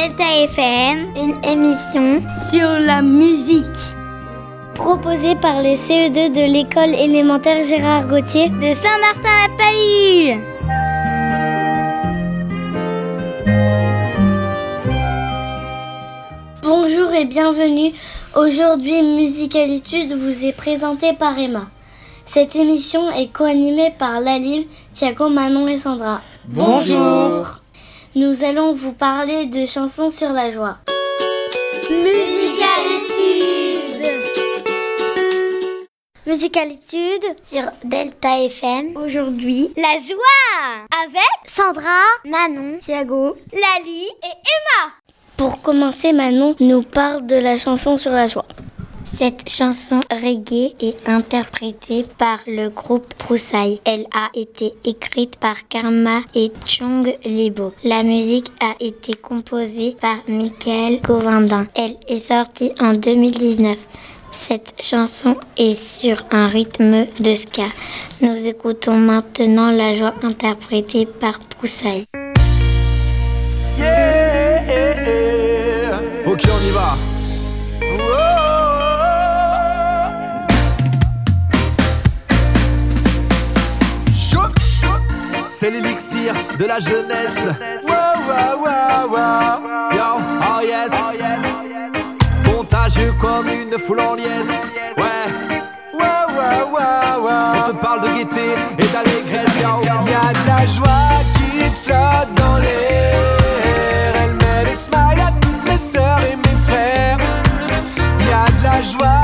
Delta FM, une émission sur la musique. Proposée par les CE2 de l'école élémentaire Gérard Gauthier de Saint-Martin-la-Palue. Bonjour et bienvenue. Aujourd'hui, Musicalitude vous est présentée par Emma. Cette émission est co-animée par Lalil, Thiago, Manon et Sandra. Bonjour. Nous allons vous parler de chansons sur la joie. Musicalitude Musicalitude sur Delta FM. Aujourd'hui, la joie avec Sandra, Manon, Thiago, Lali et Emma. Pour commencer, Manon nous parle de la chanson sur la joie. Cette chanson reggae est interprétée par le groupe Broussailles. Elle a été écrite par Karma et Chung Libo. La musique a été composée par Michael Govindin. Elle est sortie en 2019. Cette chanson est sur un rythme de ska. Nous écoutons maintenant la joie interprétée par Broussailles. C'est l'élixir de la jeunesse. Wow, wow, wow, wow. Yo, oh yes. Contagieux comme une foule en liesse. Ouais. Wow, wow, wow, wow. On te parle de gaieté et d'allégresse. Yo. Y'a de la joie qui flotte dans l'air. Elle met le smile à toutes mes sœurs et mes frères. Y'a de la joie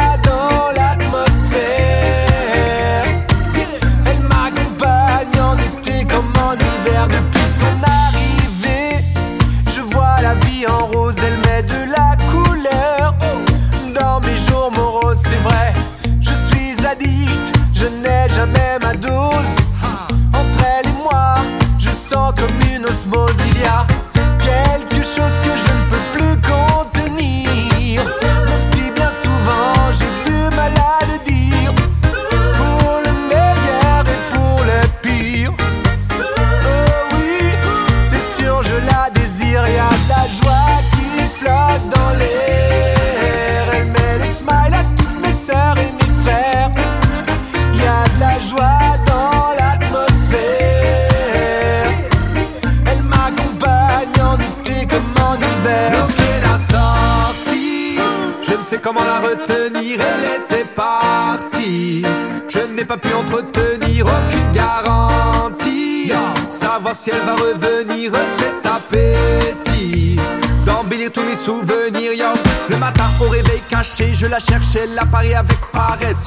était partie. Je n'ai pas pu entretenir aucune garantie. Savoir si elle va revenir, cet appétit. D'embellir tous mes souvenirs. Le matin au réveil caché, je la cherche, elle apparaît avec paresse.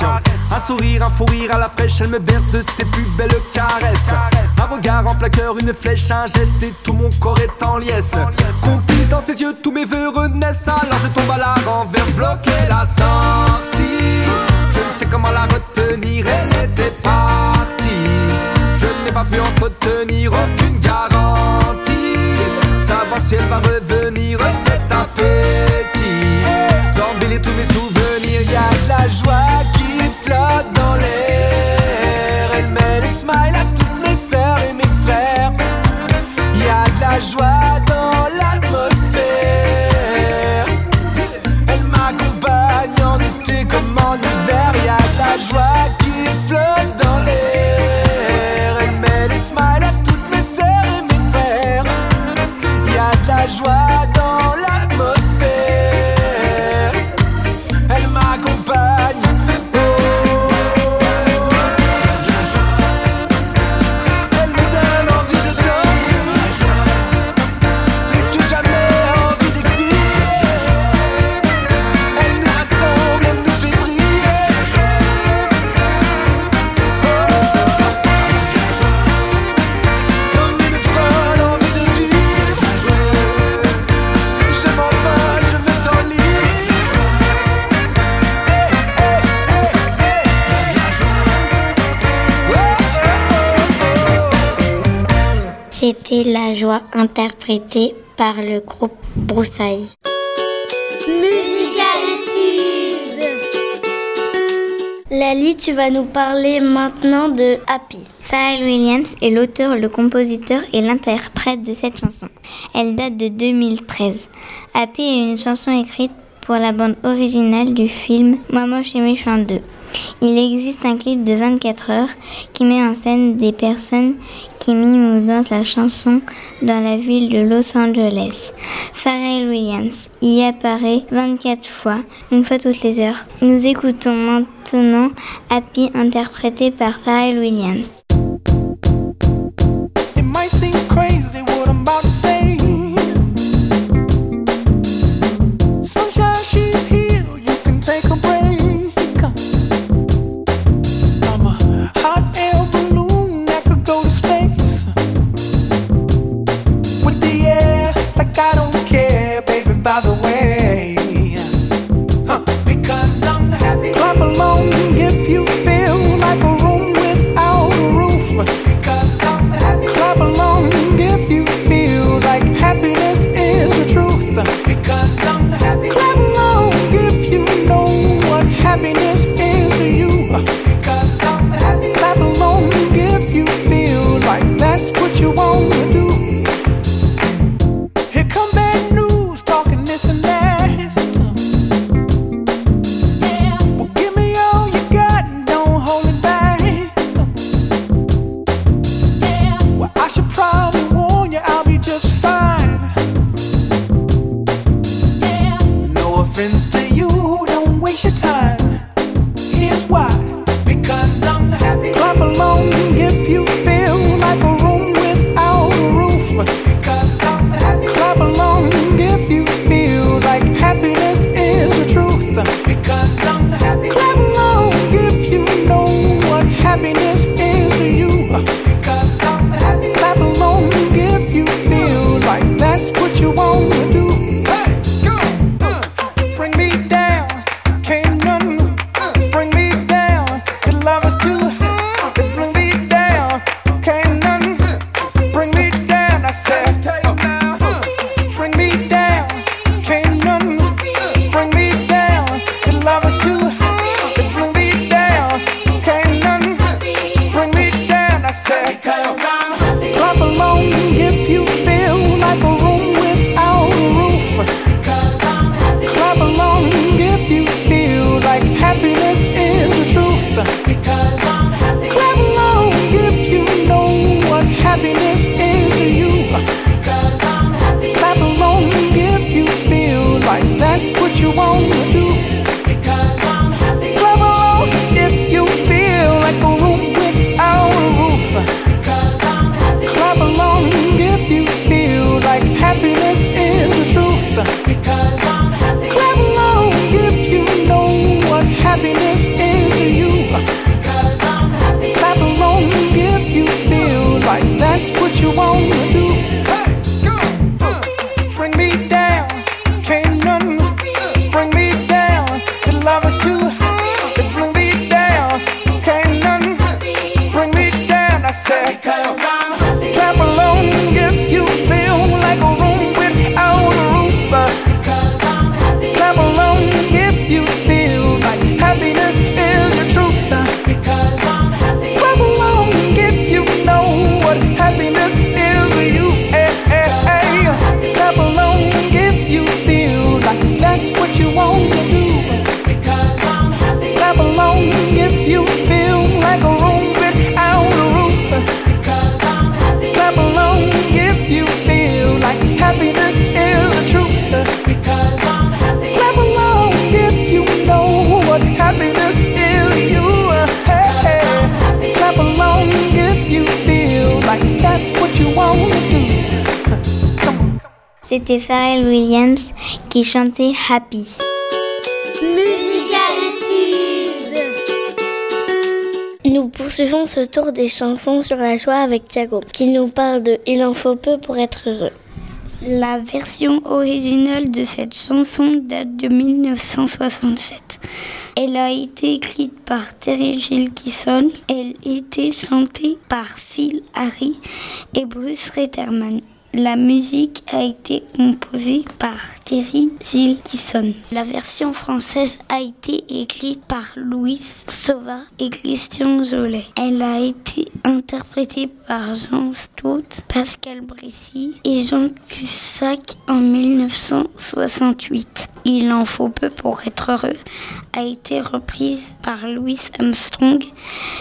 Un sourire, un fou rire à la fraîche, elle me berce de ses plus belles caresses. Un regard en plaqueur, une flèche, un geste et tout mon corps est en liesse. Dans ses yeux, tous mes voeux renaissent, alors je tombe à la renverse, bloquer la sortie. Je ne sais comment la retenir, elle était partie. Je n'ai pas pu entretenir aucune garantie. Savoir si elle va revenir, cet appétit. C'était la joie interprétée par le groupe Broussailles. Lali, tu vas nous parler maintenant de Happy. Pharrell Williams est l'auteur, le compositeur et l'interprète de cette chanson. Elle date de 2013. Happy est une chanson écrite pour la bande originale du film moche et méchant 2. Il existe un clip de 24 heures qui met en scène des personnes qui miment ou dansent la chanson dans la ville de Los Angeles. Pharrell Williams y apparaît 24 fois, une fois toutes les heures. Nous écoutons maintenant Happy interprété par Pharrell Williams. C'était Pharrell Williams qui chantait Happy. Nous poursuivons ce tour des chansons sur la joie avec Thiago, qui nous parle de Il en faut peu pour être heureux. La version originale de cette chanson date de 1967. Elle a été écrite par Terry Gilkison. Elle était chantée par Phil Harry et Bruce Retterman. La musique a été composée par La version française a été écrite par Louis Sauva et Christian Jolet. Elle a été interprétée par Jean Stout, Pascal Bressy et Jean Cussac en 1968. Il en faut peu pour être heureux a été reprise par Louis Armstrong.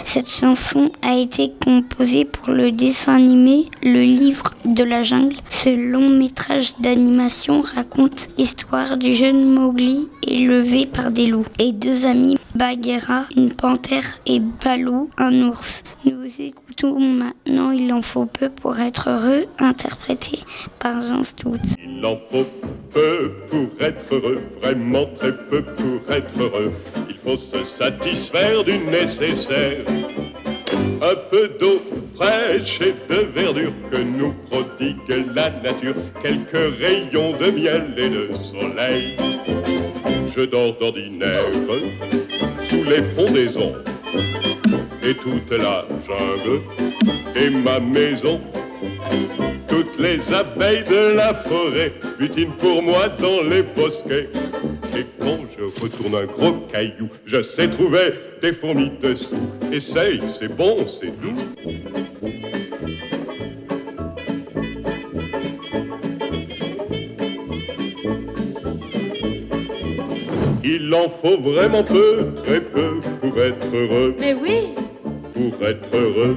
Cette chanson a été composée pour le dessin animé Le Livre de la Jungle. Ce long métrage d'animation raconte l'histoire du jeune Mowgli élevé par des loups et deux amis Bagheera, une panthère et Balou, un ours. Nous écoutons maintenant Il en faut peu pour être heureux, interprété par Jean Stout. Il en faut peu pour être heureux, vraiment très peu pour être heureux. Il faut se satisfaire du nécessaire. Un peu d'eau fraîche et de verdure que nous prodigue la nature, quelques rayons de miel et de soleil. Je dors d'ordinaire sous les frondaisons et toute la jungle et ma maison. Toutes les abeilles de la forêt butinent pour moi dans les bosquets. Et quand je retourne un gros caillou, je sais trouver des fourmis dessous. Essaye, c'est bon, c'est doux. Il en faut vraiment peu, très peu pour être heureux. Mais oui Pour être heureux.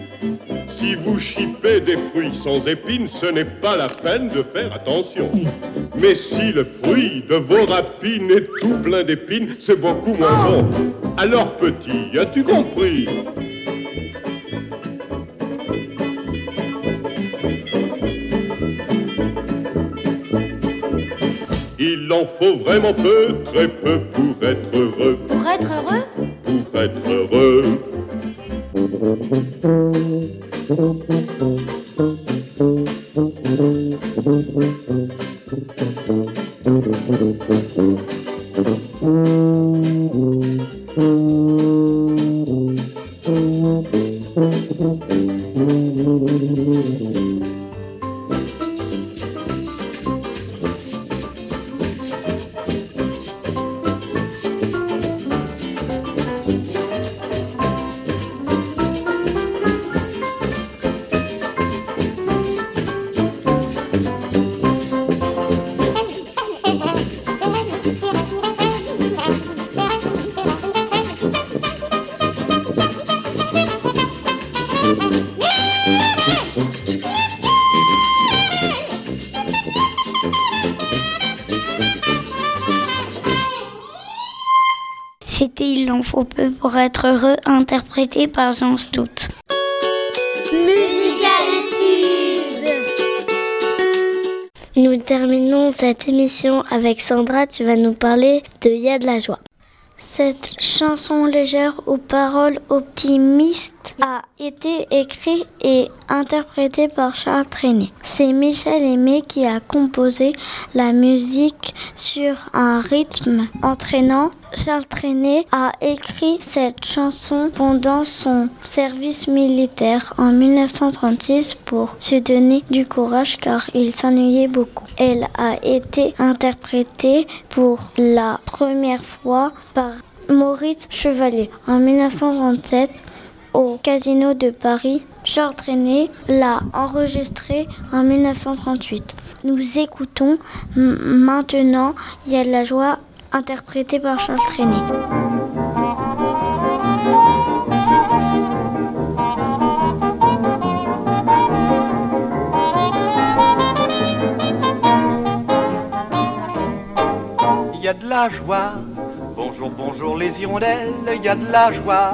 Si vous chipez des fruits sans épines, ce n'est pas la peine de faire attention. Mais si le fruit de vos rapines est tout plein d'épines, c'est beaucoup moins bon. Alors petit, as-tu compris? Il en faut vraiment peu, très peu pour être heureux. Pour être heureux? Pour être heureux. Thank you. Faut peu pour être heureux, interprété par Jean Stout. Nous terminons cette émission avec Sandra. Tu vas nous parler de Y a de la joie. Cette chanson légère aux paroles optimistes a été écrite et interprétée par Charles Trenet. C'est Michel Aimé qui a composé la musique sur un rythme entraînant. Charles Trenet a écrit cette chanson pendant son service militaire en 1936 pour se donner du courage car il s'ennuyait beaucoup. Elle a été interprétée pour la première fois par Maurice Chevalier en 1937 au Casino de Paris. Charles Trenet l'a enregistrée en 1938. Nous écoutons maintenant Il y a de la joie interprétée par Charles Trenet. Il y a de la joie. Bonjour, bonjour les hirondelles, il y a de la joie.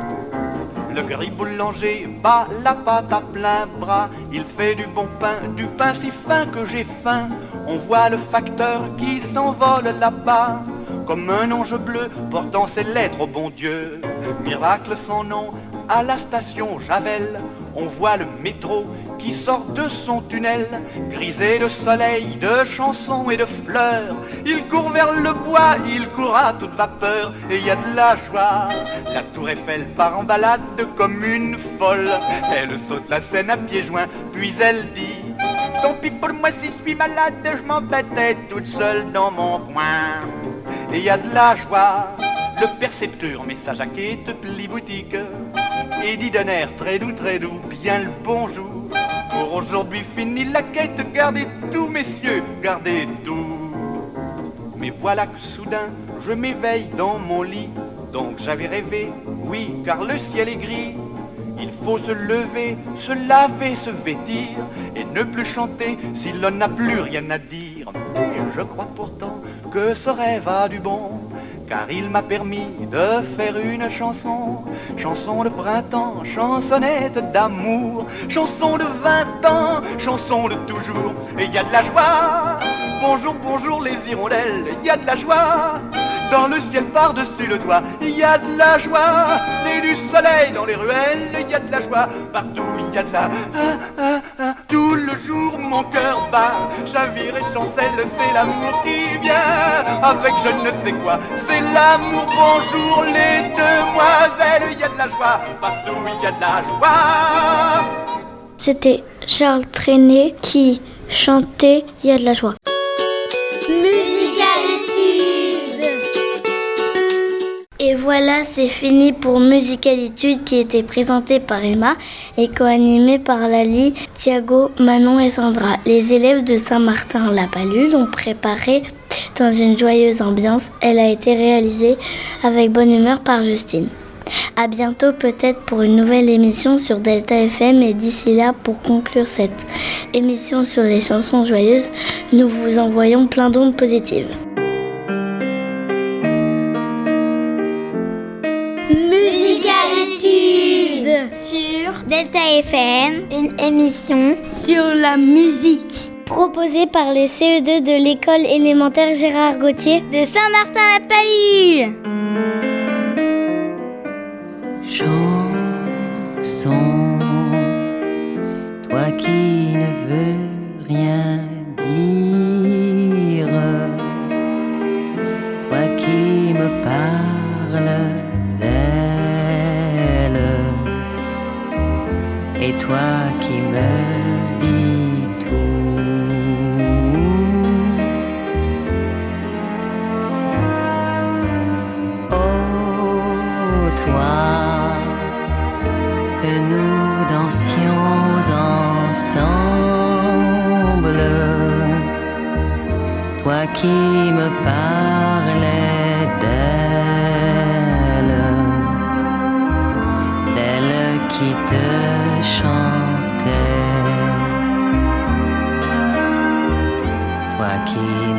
Le gris boulanger bat la pâte à plein bras. Il fait du bon pain, du pain si fin que j'ai faim. On voit le facteur qui s'envole là-bas. Comme un ange bleu portant ses lettres au bon Dieu. Miracle sans nom, à la station Javel, on voit le métro qui sort de son tunnel, grisé de soleil, de chansons et de fleurs. Il court vers le bois, il court à toute vapeur, et il y a de la joie. La tour Eiffel part en balade comme une folle. Elle saute la scène à pieds joints, puis elle dit Tant pis pour moi si je suis malade, je m'embêtais toute seule dans mon coin. Et il y a de la joie. Le percepteur, message à quête, pli boutique, et dit d'un air très doux, très doux, bien le bonjour. Pour aujourd'hui fini la quête, gardez tout, messieurs, gardez tout. Mais voilà que soudain, je m'éveille dans mon lit. Donc j'avais rêvé, oui, car le ciel est gris. Il faut se lever, se laver, se vêtir et ne plus chanter si l'on n'a plus rien à dire. Et je crois pourtant que ce rêve a du bon car il m'a permis de faire une chanson, chanson de printemps, chansonnette d'amour, chanson de vingt ans, chanson de toujours, et il y a de la joie. Bonjour, bonjour les hirondelles, il y a de la joie. Dans le ciel par-dessus le toit, il y a de la joie. Et du soleil dans les ruelles, il y a de la joie. Partout, il y a de la... Ah, ah, ah. Tout le jour, mon cœur bat. Chavire et chancelle, c'est l'amour qui vient. Avec je ne sais quoi, c'est l'amour. Bonjour les demoiselles, il y a de la joie. Partout, il y a de la joie. C'était Charles Trenet qui chantait Il y a de la joie. Et voilà, c'est fini pour Musicalitude qui était présentée par Emma et co-animée par Lali, Thiago, Manon et Sandra. Les élèves de Saint-Martin-la-Palue l'ont préparée dans une joyeuse ambiance. Elle a été réalisée avec bonne humeur par Justine. À bientôt peut-être pour une nouvelle émission sur Delta FM et d'ici là pour conclure cette émission sur les chansons joyeuses, nous vous envoyons plein d'ondes positives. Delta FM, une émission sur la musique proposée par les CE2 de l'école élémentaire Gérard Gauthier de Saint-Martin-la-Palue. Toi qui ne toi qui me dis tout. Oh, toi que nous dansions ensemble. Toi qui me parlais d'elle, Toi qui me parles